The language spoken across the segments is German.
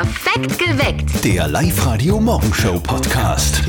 Perfekt geweckt. Der Live-Radio-Morgenshow-Podcast.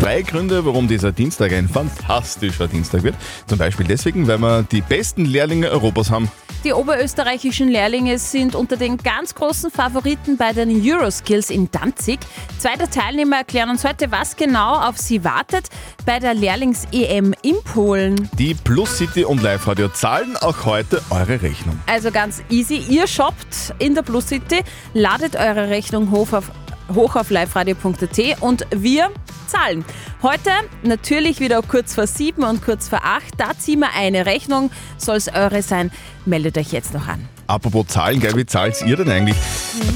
Drei Gründe, warum dieser Dienstag ein fantastischer Dienstag wird. Zum Beispiel deswegen, weil wir die besten Lehrlinge Europas haben. Die oberösterreichischen Lehrlinge sind unter den ganz großen Favoriten bei den Euroskills in Danzig. Zwei der Teilnehmer erklären uns heute, was genau auf sie wartet bei der Lehrlings-EM in Polen. Die Plus City und Live Radio zahlen auch heute eure Rechnung. Also ganz easy, ihr shoppt in der Plus City, ladet eure Rechnung hoch auf, hoch auf liveradio.at und wir zahlen. Heute natürlich wieder kurz vor sieben und kurz vor acht. Da ziehen wir eine Rechnung. Soll es eure sein, meldet euch jetzt noch an. Apropos Zahlen, gell, wie zahlt ihr denn eigentlich?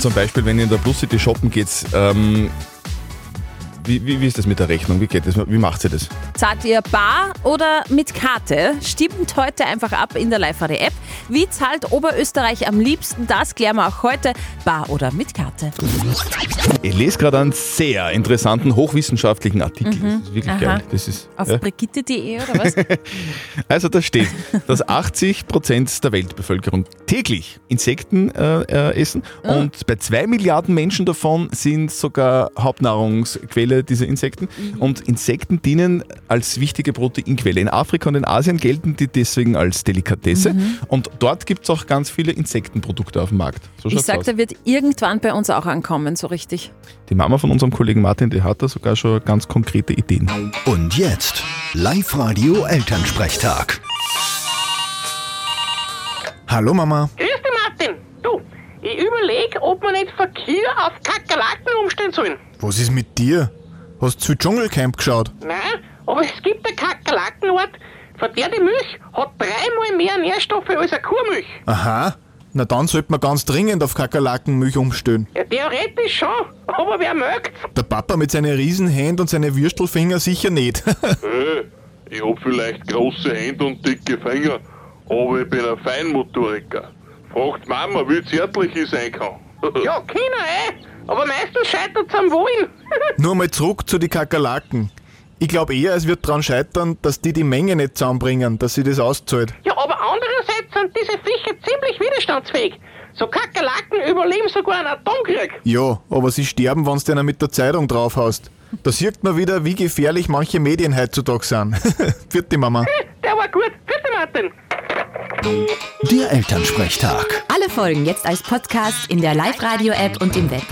Zum Beispiel, wenn ihr in der Plus City shoppen geht, ähm, wie, wie, wie ist das mit der Rechnung? Wie geht das? Wie macht ihr das? Zahlt ihr bar oder mit Karte? Stimmt heute einfach ab in der Live-Radio-App. Wie zahlt Oberösterreich am liebsten? Das klären wir auch heute. Bar oder mit Karte? Ich lese gerade einen sehr interessanten, hochwissenschaftlichen Artikel. Das ist wirklich Aha. geil. Das ist, Auf ja. brigitte.de oder was? Also da steht, dass 80 Prozent der Weltbevölkerung täglich Insekten äh, äh, essen und bei zwei Milliarden Menschen davon sind sogar Hauptnahrungsquelle dieser Insekten. Und Insekten dienen als wichtige Proteinquelle. In Afrika und in Asien gelten die deswegen als Delikatesse und dort gibt es auch ganz viele Insektenprodukte auf dem Markt. So Ich sag, aus. der wird irgendwann bei uns auch ankommen, so richtig. Die Mama von unserem Kollegen Martin, die hat da sogar schon ganz konkrete Ideen. Und jetzt Live-Radio Elternsprechtag. Hallo Mama. Grüß dich, Martin. Du, ich überlege, ob wir nicht von Kia auf Kakerlaken umstellen sollen. Was ist mit dir? Hast du zu Dschungelcamp geschaut? Nein, aber es gibt eine Kakerlakenart, von der die Milch hat dreimal mehr Nährstoffe als eine Kuhmilch. Aha. Na dann sollte man ganz dringend auf Kakerlakenmilch umstellen. Ja, theoretisch schon, aber wer mögt? Der Papa mit seinen Riesenhänden und seinen Würstelfinger sicher nicht. Ich hab vielleicht große Hände und dicke Finger, aber ich bin ein Feinmotoriker. Fragt Mama, wie zärtlich ich sein kann. Ja, keiner, eh. Aber meistens scheitert es am Wollen. Nur mal zurück zu den Kakerlaken. Ich glaube eher, es wird daran scheitern, dass die die Menge nicht zusammenbringen, dass sie das auszahlt. ja, aber andererseits sind diese Viecher ziemlich widerstandsfähig. So Kakerlaken überleben sogar einen Atomkrieg. Ja, aber sie sterben, wenn du denen mit der Zeitung draufhaust. Da sieht man wieder, wie gefährlich manche Medien heutzutage sind. Vierte Mama. Der war gut. Bitte, Martin. Der Elternsprechtag. Alle Folgen jetzt als Podcast in der Live-Radio-App und im Web.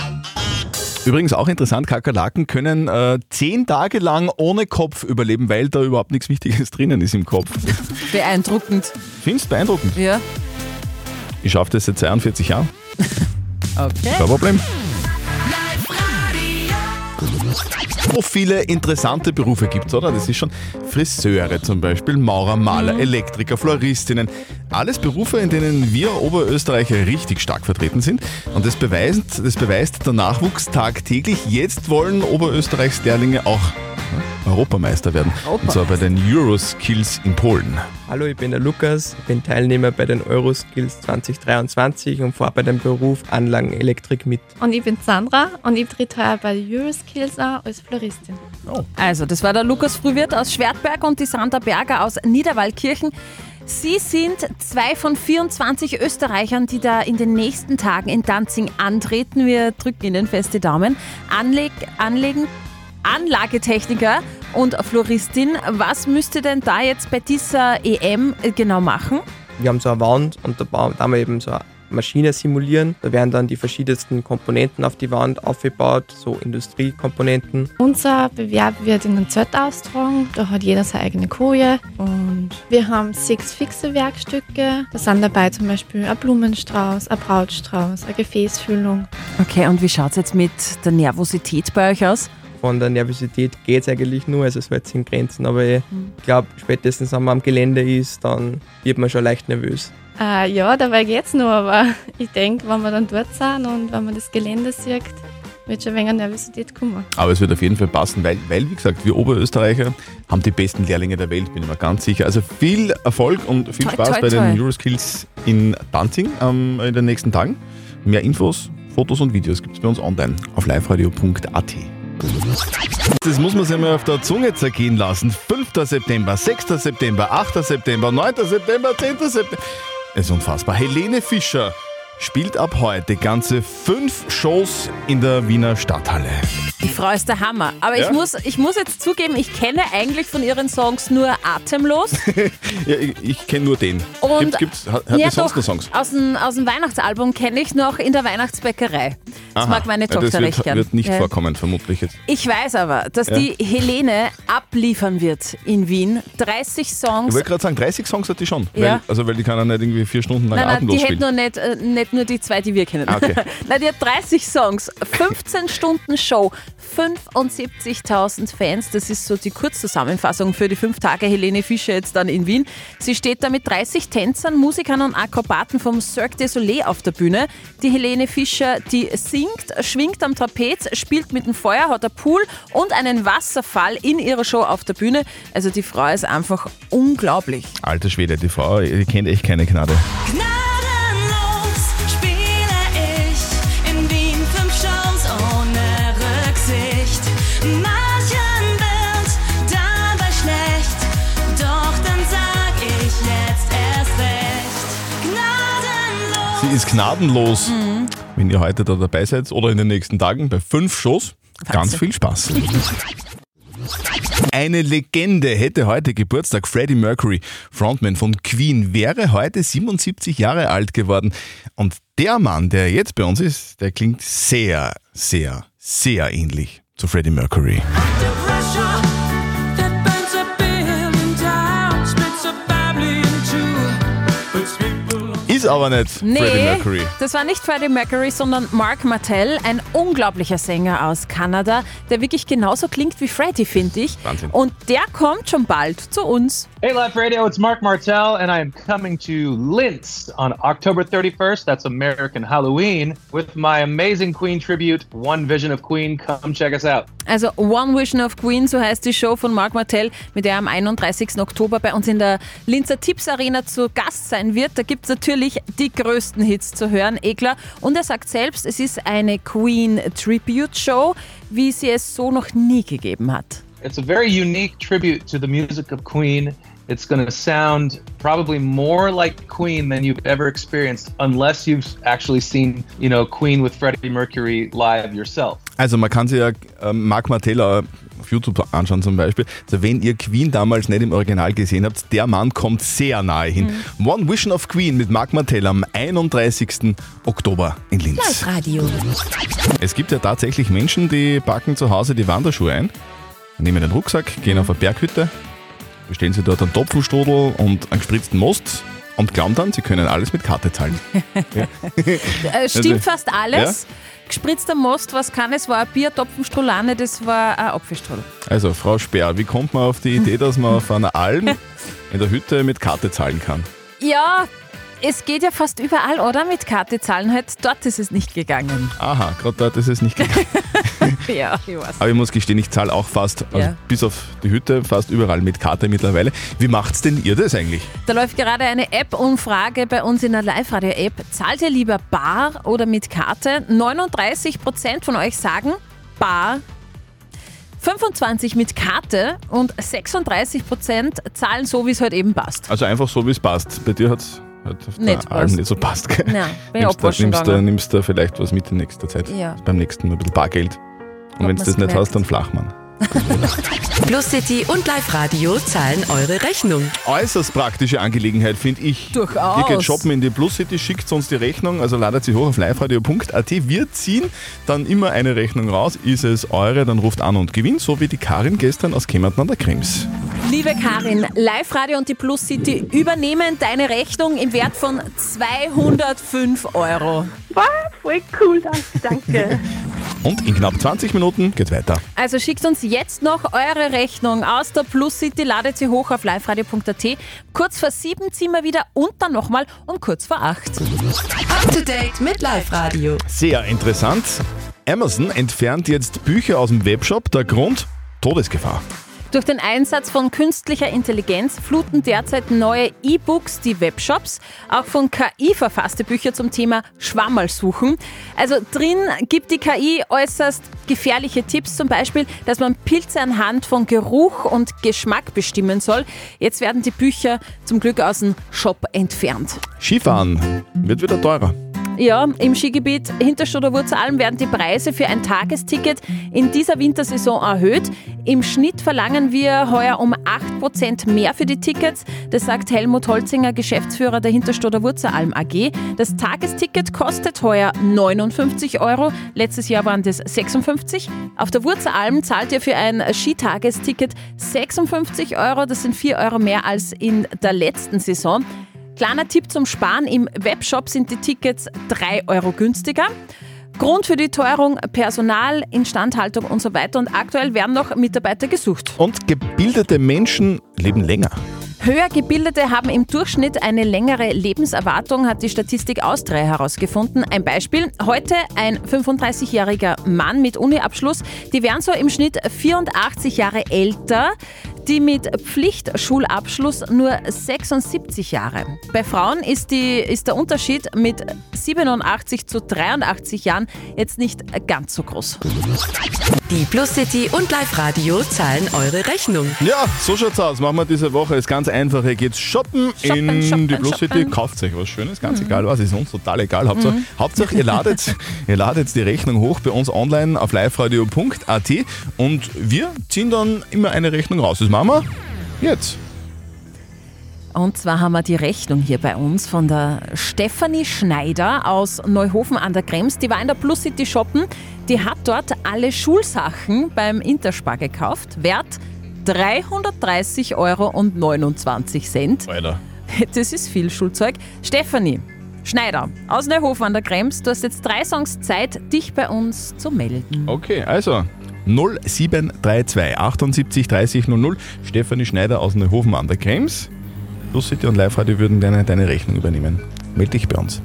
Übrigens auch interessant, Kakerlaken können äh, zehn Tage lang ohne Kopf überleben, weil da überhaupt nichts Wichtiges drinnen ist im Kopf. Beeindruckend. Findest du beeindruckend? Ja. Ich schaffe das seit 42 Jahren. Okay. Kein Problem. So viele interessante Berufe gibt es, oder? Das ist schon Friseure zum Beispiel, Maurer, Maler, Elektriker, Floristinnen. Alles Berufe, in denen wir Oberösterreicher richtig stark vertreten sind. Und das beweist, das beweist der Nachwuchs tagtäglich. Jetzt wollen Oberösterreichs Lehrlinge auch Europameister werden. Und zwar bei den Euroskills in Polen. Hallo, ich bin der Lukas, ich bin Teilnehmer bei den Euroskills 2023 und fahre bei dem Beruf Anlagenelektrik mit. Und ich bin Sandra und ich trete heuer bei Euroskills an als Floristin. Also, das war der Lukas Frühwirt aus Schwertberg und die Sandra Berger aus Niederwaldkirchen. Sie sind zwei von 24 Österreichern, die da in den nächsten Tagen in Danzig antreten. Wir drücken Ihnen fest die Daumen. Anleg, anlegen, Anlagetechniker und Floristin. Was müsste denn da jetzt bei dieser EM genau machen? Wir haben so eine Wand und da bauen- da haben wir eben so eine Maschine simulieren. Da werden dann die verschiedensten Komponenten auf die Wand aufgebaut, so Industriekomponenten. Unser Bewerb wird in einem Zelt austragen. Da hat jeder seine eigene Koje. Und wir haben sechs fixe Werkstücke. Da sind dabei zum Beispiel ein Blumenstrauß, ein Brautstrauß, eine Gefäßfüllung. Okay, und wie schaut es jetzt mit der Nervosität bei euch aus? Von der Nervosität geht es eigentlich nur, also es hält sich in Grenzen. Aber ich glaube, spätestens wenn man am Gelände ist, dann wird man schon leicht nervös. Äh, ja, dabei geht's nur, aber ich denke, wenn wir dann dort sind und wenn man das Gelände sieht, wird schon ein wenig Nervosität kommen. Aber es wird auf jeden Fall passen, weil, weil, wie gesagt, wir Oberösterreicher haben die besten Lehrlinge der Welt, bin ich mir ganz sicher. Also viel Erfolg und viel Toi, Spaß toi, bei den toi. Euroskills in Danzig ähm, in den nächsten Tagen. Mehr Infos, Fotos und Videos gibt es bei uns online auf liveradio.at. Das muss man sich mal auf der Zunge zergehen lassen. 5. September, 6. September, 8. September, 9. September, 10. September. Es ist unfassbar. Helene Fischer spielt ab heute ganze fünf Shows in der Wiener Stadthalle. Die Frau ist der Hammer. Aber Ja? ich, muss, ich muss jetzt zugeben, ich kenne eigentlich von ihren Songs nur Atemlos. Ja, ich ich kenne nur den. Und Gibt, gibt's, hat Ja, die sonst doch, noch Songs? Aus dem, aus dem Weihnachtsalbum kenne ich noch in der Weihnachtsbäckerei. Das Aha, mag meine Tochter Das recht wird, gern. wird nicht Ja. vorkommen, vermutlich jetzt. Ich weiß aber, dass die Helene abliefern wird in Wien. 30 Ich Songs. wollte gerade sagen, 30 Songs hat die schon. Weil, also, weil die kann ja nicht irgendwie vier Stunden lang Nein, nein, atemlos die hätte spielen. nur nicht, äh, nicht nur die zwei, die wir kennen. Ah, okay. nein, die hat 30 Songs, 15 Stunden Show, 75.000 Fans. Das ist so die Kurzzusammenfassung für die fünf Tage Helene Fischer jetzt dann in Wien. Sie steht da mit 30 Tänzern, Musikern und Akrobaten vom Cirque du Soleil auf der Bühne. Die Helene Fischer, die singt, schwingt am Trapez, spielt mit dem Feuer, hat einen Pool und einen Wasserfall in ihrer Show auf der Bühne. Also die Frau ist einfach unglaublich. Alter Schwede, die Frau, die kennt echt keine Gnade. Gnadenlos ist gnadenlos. Mhm. Wenn ihr heute da dabei seid oder in den nächsten Tagen bei fünf Shows, ganz viel Spaß. Eine Legende hätte heute Geburtstag. Freddie Mercury, Frontman von Queen, wäre heute 77 Jahre alt geworden. Und der Mann, der jetzt bei uns ist, der klingt sehr, sehr, sehr ähnlich zu Freddie Mercury. The pressure Ist aber nicht Freddie Nee, Mercury. das war nicht Freddie Mercury, sondern Mark Martell, ein unglaublicher Sänger aus Kanada, der wirklich genauso klingt wie Freddie, finde ich. Wahnsinn. Und der kommt schon bald zu uns. Hey, Live Radio, it's Mark Martell, and I am coming to Linz on October 31st. That's American Halloween with my amazing Queen tribute, One Vision of Queen. Come check us out. Also One Vision of Queen, so heißt die Show von Mark Martell, mit der er am 31. Oktober bei uns in der Linzer Tipps Arena zu Gast sein wird. Da gibt es natürlich die größten Hits zu hören, klar. Und er sagt selbst, es ist eine Queen Tribute Show, wie sie es so noch nie gegeben hat. It's a very unique tribute to the music of Queen. It's going to sound probably more like Queen than you've ever experienced, unless you've actually seen, you know, Queen with Freddie Mercury live yourself. Also man kann sich ja ähm, Mark Martell auch auf YouTube anschauen zum Beispiel. Also wenn ihr Queen damals nicht im Original gesehen habt, der Mann kommt sehr nahe hin. One Vision of Queen mit Mark Martell am 31. Oktober in Linz. Live-Radio. Es gibt ja tatsächlich Menschen, die packen zu Hause die Wanderschuhe ein, nehmen den Rucksack, gehen auf eine Berghütte, bestellen sie dort einen Topfenstrudel und einen gespritzten Most und glauben dann, sie können alles mit Karte zahlen. Äh, stimmt Also, fast alles. Gespritzter Most, was kann es, war ein Bier, Topfenstrolane, das war ein Apfelstrudel. Also Frau Speer, wie kommt man auf die Idee, dass man auf einer Alm in der Hütte mit Karte zahlen kann? Ja, es geht ja fast überall, oder? Mit Karte zahlen halt. Dort ist es nicht gegangen. Aha, gerade dort ist es nicht gegangen. Ja, ich weiß. Aber ich muss gestehen, ich zahle auch fast, also Ja. bis auf die Hütte, fast überall mit Karte mittlerweile. Wie macht's denn ihr das eigentlich? Da läuft gerade eine App-Umfrage bei uns in der Live-Radio-App. Zahlt ihr lieber bar oder mit Karte? 39% von euch sagen bar. 25% mit Karte und 36% zahlen so, wie es halt eben passt. Also einfach so, wie es passt. Bei dir hat's halt auf der Nicht Alm passt. nicht so passt. Gell? Ja, bin ich nimmst, da, nimmst, da, nimmst da vielleicht was mit in nächster Zeit. Ja. Beim nächsten Mal ein bisschen Bargeld. Und wenn du das nicht hast, dann Flachmann. Plus City und Live-Radio zahlen eure Rechnung. Äußerst praktische Angelegenheit, finde ich. Durchaus. Ihr geht shoppen in die Plus City, schickt uns die Rechnung, also ladet sie hoch auf liveradio.at. Wir ziehen dann immer eine Rechnung raus. Ist es eure, dann ruft an und gewinnt, so wie die Karin gestern aus Kempten an der Krems. Liebe Karin, Live-Radio und die Plus City übernehmen deine Rechnung im Wert von 205 Euro. Wow, voll cool, danke, danke. Und in knapp 20 Minuten geht's weiter. Also schickt uns jetzt noch eure Rechnung aus der Plus City, ladet sie hoch auf liveradio.at. Kurz vor sieben ziehen wir wieder und dann nochmal um kurz vor acht. Up to date mit Live-Radio. Sehr interessant. Amazon entfernt jetzt Bücher aus dem Webshop. Der Grund? Todesgefahr. Durch den Einsatz von künstlicher Intelligenz fluten derzeit neue E-Books die Webshops, auch von KI verfasste Bücher zum Thema Schwammerlsuchen. Also drin gibt die KI äußerst gefährliche Tipps, zum Beispiel, dass man Pilze anhand von Geruch und Geschmack bestimmen soll. Jetzt werden die Bücher zum Glück aus dem Shop entfernt. Skifahren wird wieder teurer. Ja, im Skigebiet Hinterstoder Wurzalm werden die Preise für ein Tagesticket in dieser Wintersaison erhöht. Im Schnitt verlangen wir heuer um 8% mehr für die Tickets. Das sagt Helmut Holzinger, Geschäftsführer der Hinterstoder Wurzalm AG. Das Tagesticket kostet heuer 59 Euro. Letztes Jahr waren das 56. Auf der Wurzalm zahlt ihr für ein Skitagesticket 56 Euro. Das sind 4 Euro mehr als in der letzten Saison. Kleiner Tipp zum Sparen, im Webshop sind die Tickets 3 Euro günstiger. Grund für die Teuerung Personal, Instandhaltung und so weiter. Und aktuell werden noch Mitarbeiter gesucht. Und gebildete Menschen leben länger. Höher Gebildete haben im Durchschnitt eine längere Lebenserwartung, hat die Statistik Austria herausgefunden. Ein Beispiel, heute ein 35-jähriger Mann mit Uniabschluss, die wären so im Schnitt 84 Jahre älter, die mit Pflichtschulabschluss nur 76 Jahre. Bei Frauen ist, die, ist der Unterschied mit 87 zu 83 Jahren jetzt nicht ganz so groß. Die Plus City und Live Radio zahlen eure Rechnung. Ja, so schaut's aus. Machen wir diese Woche. Ist ganz einfach. Ihr geht shoppen, Shoppen, in shoppen, die Plus City, shoppen. kauft euch was Schönes, ganz Mhm. egal was, ist uns total egal. Hauptsache, Mhm. Hauptsache ihr, ladet, ihr ladet die Rechnung hoch bei uns online auf liveradio.at und wir ziehen dann immer eine Rechnung raus. Das wir jetzt. Und zwar haben wir die Rechnung hier bei uns von der Stefanie Schneider aus Neuhofen an der Krems. Die war in der Plus City shoppen. Die hat dort alle Schulsachen beim Interspar gekauft. Wert 330,29 Euro. Alter. Das ist viel Schulzeug. Stefanie Schneider aus Neuhofen an der Krems. Du hast jetzt drei Songs Zeit, dich bei uns zu melden. Okay, also 0732 78 30 00. Stefanie Schneider aus Neuhofen an der Krems. Plus City und Live Radio würden deine, deine Rechnung übernehmen. Meld dich bei uns.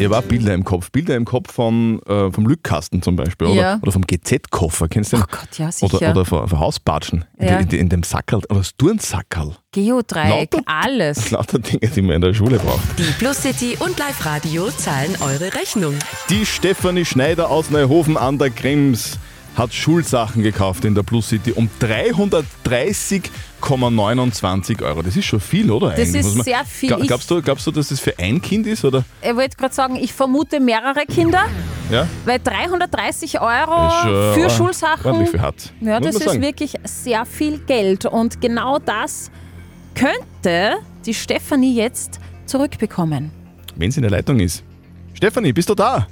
Ihr war Bilder im Kopf. Bilder im Kopf von, äh, vom Lückkasten zum Beispiel. Oder, Ja. oder vom GZ-Koffer. Kennst du den? Oh Gott, ja, Oder, sicher. oder von, von Hausbatschen. Ja. In, in, in dem Sackerl. Oder das Turnsackerl. Geodreieck, Lauter- alles. Lauter Dinge, die man in der Schule braucht. Die Plus City und Live Radio zahlen eure Rechnung. Die Stefanie Schneider aus Neuhofen an der Krems hat Schulsachen gekauft in der Plus City um 330,29 Euro. Das ist schon viel, oder? Das ist man- sehr viel. Gla- Glaubst du, glaubst du, dass das für ein Kind ist? Oder? Ich wollte gerade sagen, ich vermute mehrere Kinder, Ja? weil 330 Euro für or- Schulsachen. viel hart. Ja, das ist sagen. wirklich sehr viel Geld. Und genau das könnte die Stefanie jetzt zurückbekommen. Wenn sie in der Leitung ist. Stefanie, bist du da?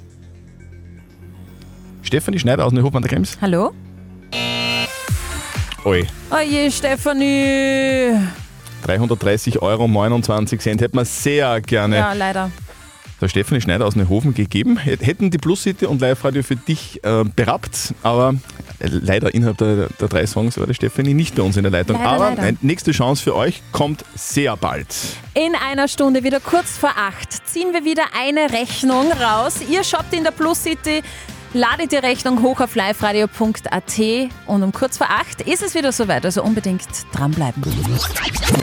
Stefanie Schneider aus Neuhofen an der Krems? Hallo? Oi. Oje, Stefanie. 330,29 Euro hätten wir sehr gerne Ja, leider. der Stefanie Schneider aus Neuhofen gegeben. Hät- Hätten die Plus City und Live Radio für dich äh, berappt, aber äh, leider innerhalb der, der drei Songs war die Stefanie nicht bei uns in der Leitung. Leider, aber leider. nächste Chance für euch kommt sehr bald. In einer Stunde, wieder kurz vor acht, ziehen wir wieder eine Rechnung raus. Ihr shoppt in der Plus City, ladet die Rechnung hoch auf liveradio.at und um kurz vor acht ist es wieder soweit, also unbedingt dranbleiben.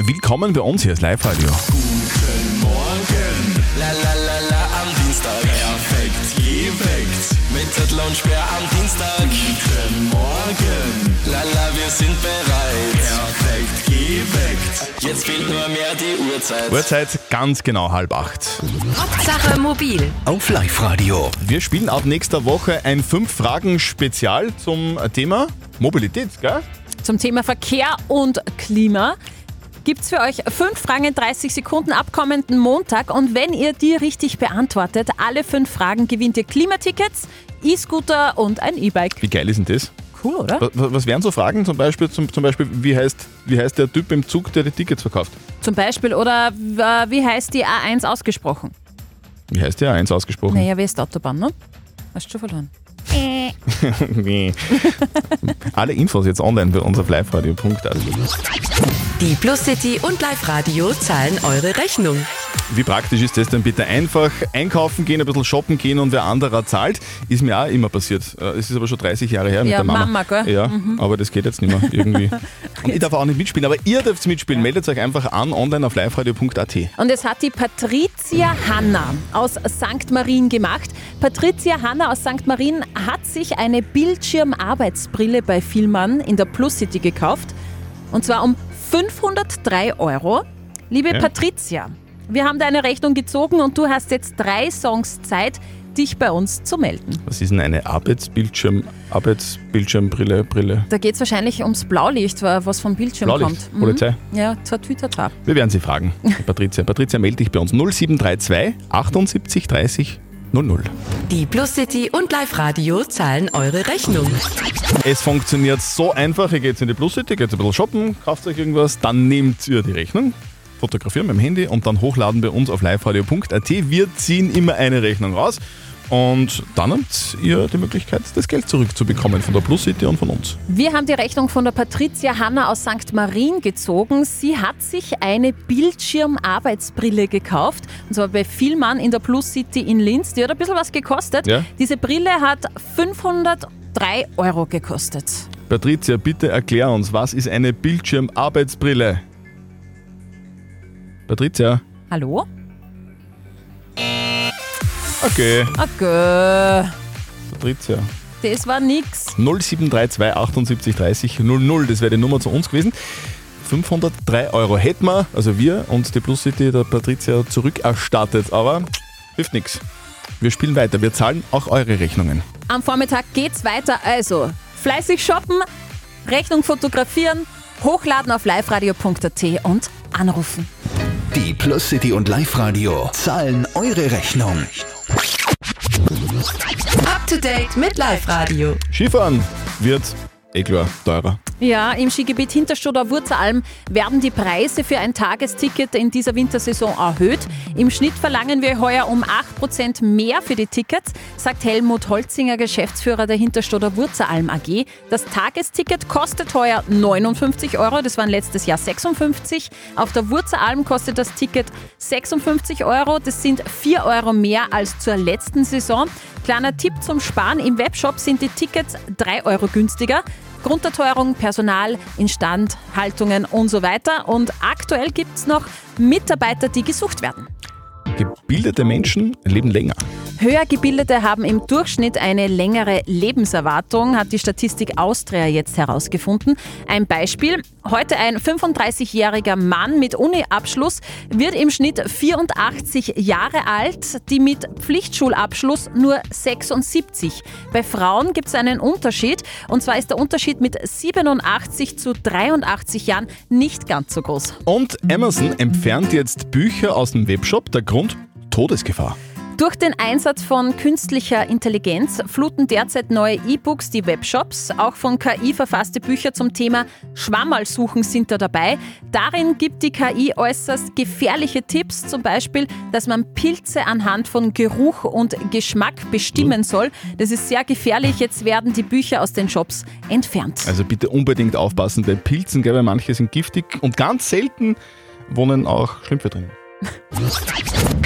Willkommen bei uns hier ist Live Radio. Morgen, la la la la am Dienstag. Perfekt geweckt. Mit Zettel und Sperr am Dienstag. Guten Morgen, la la, wir sind bereit. Perfekt geweckt. Jetzt fehlt nur mehr die Uhrzeit. Uhrzeit ganz genau halb acht. Hauptsache mobil. Auf Live Radio. Wir spielen ab nächster Woche ein Fünf-Fragen-Spezial zum Thema Mobilität, gell? Zum Thema Verkehr und Klima gibt es für euch fünf Fragen in 30 Sekunden ab kommenden Montag. Und wenn ihr die richtig beantwortet, alle fünf Fragen, gewinnt ihr Klimatickets, E-Scooter und ein E-Bike. Wie geil ist denn das? Cool, oder? Was, was wären so Fragen? Zum Beispiel, zum, zum Beispiel wie, heißt, wie heißt der Typ im Zug, der die Tickets verkauft? Zum Beispiel, oder äh, wie heißt die A1 ausgesprochen? Wie heißt der eins ausgesprochen? Naja, Westautobahn, ne? Hast du schon verloren. Wie? Alle Infos jetzt online bei uns auf liveradio.at. Die Plus City und Live Radio zahlen eure Rechnung. Wie praktisch ist das denn bitte? Einfach einkaufen gehen, ein bisschen shoppen gehen und wer anderer zahlt. Ist mir auch immer passiert. Äh, Es ist aber schon 30 Jahre her mit Ja, der Mama. Mama, gell? Ja, Mhm. aber das geht jetzt nicht mehr irgendwie. Und ich darf auch nicht mitspielen, aber ihr dürft mitspielen. Meldet euch einfach an online auf liveradio.at. Und es hat die Patricia Hanna aus St. Marien gemacht. Patricia Hanna aus St. Marien hat sich eine Bildschirmarbeitsbrille bei Vielmann in der Plus City gekauft. Und zwar um 503 Euro. Liebe Ja. Patricia, Wir haben deine Rechnung gezogen und du hast jetzt drei Songs Zeit, dich bei uns zu melden. Was ist denn eine Arbeitsbildschirm, Arbeitsbildschirmbrille, Brille? Da geht es wahrscheinlich ums Blaulicht, wa- was vom Bildschirm Blaulicht, kommt. Polizei. Ja, tatütata. Wir werden sie fragen. Patricia, Patricia, melde dich bei uns 0732 78 30 00. Die Plus City und Live Radio zahlen eure Rechnung. Es funktioniert so einfach. Ihr geht in die Plus City, geht ein bisschen shoppen, kauft euch irgendwas, dann nehmt ihr die Rechnung, fotografieren mit dem Handy und dann hochladen bei uns auf liveradio.at. Wir ziehen immer eine Rechnung raus und dann habt ihr die Möglichkeit, das Geld zurückzubekommen von der Plus City und von uns. Wir haben die Rechnung von der Patricia Hanna aus St. Marien gezogen. Sie hat sich eine Bildschirmarbeitsbrille gekauft. Und zwar bei Vielmann in der Plus City in Linz. Die hat ein bisschen was gekostet. Ja. Diese Brille hat 503 Euro gekostet. Patricia, bitte erklär uns, was ist eine Bildschirmarbeitsbrille? Patricia? Hallo? Okay. Okay. Patricia. Das war nix. 0732 78 30 00, das wäre die Nummer zu uns gewesen. 503 Euro hätten wir, also wir und die Plus City der Patricia zurückerstattet, aber hilft nichts. Wir spielen weiter, wir zahlen auch eure Rechnungen. Am Vormittag geht's weiter. Also fleißig shoppen, Rechnung fotografieren, hochladen auf liveradio.at und anrufen. Die Plus City und Live Radio zahlen eure Rechnung. Up to date mit Live Radio. Skifahren wird, eh klar, teurer. Ja, im Skigebiet Hinterstoder Wurzalm werden die Preise für ein Tagesticket in dieser Wintersaison erhöht. Im Schnitt verlangen wir heuer um 8% mehr für die Tickets, sagt Helmut Holzinger, Geschäftsführer der Hinterstoder Wurzalm AG. Das Tagesticket kostet heuer 59 Euro, das waren letztes Jahr 56. Auf der Wurzalm kostet das Ticket 56 Euro, das sind 4 Euro mehr als zur letzten Saison. Kleiner Tipp zum Sparen, im Webshop sind die Tickets 3 Euro günstiger. Grunderteuerung, Personal, Instandhaltungen und so weiter. Und aktuell gibt es noch Mitarbeiter, die gesucht werden. Gebildete Menschen leben länger. Höhergebildete haben im Durchschnitt eine längere Lebenserwartung, hat die Statistik Austria jetzt herausgefunden. Ein Beispiel. Heute ein 35-jähriger Mann mit Uni-Abschluss wird im Schnitt 84 Jahre alt, die mit Pflichtschulabschluss nur 76. Bei Frauen gibt es einen Unterschied und zwar ist der Unterschied mit 87 zu 83 Jahren nicht ganz so groß. Und Amazon entfernt jetzt Bücher aus dem Webshop. Der Grund? Todesgefahr. Durch den Einsatz von künstlicher Intelligenz fluten derzeit neue E-Books die Webshops. Auch von KI verfasste Bücher zum Thema Schwammerlsuchen sind da dabei. Darin gibt die KI äußerst gefährliche Tipps, zum Beispiel, dass man Pilze anhand von Geruch und Geschmack bestimmen soll. Das ist sehr gefährlich. Jetzt werden die Bücher aus den Shops entfernt. Also bitte unbedingt aufpassen bei Pilzen, gell, weil manche sind giftig und ganz selten wohnen auch Schlümpfe drin.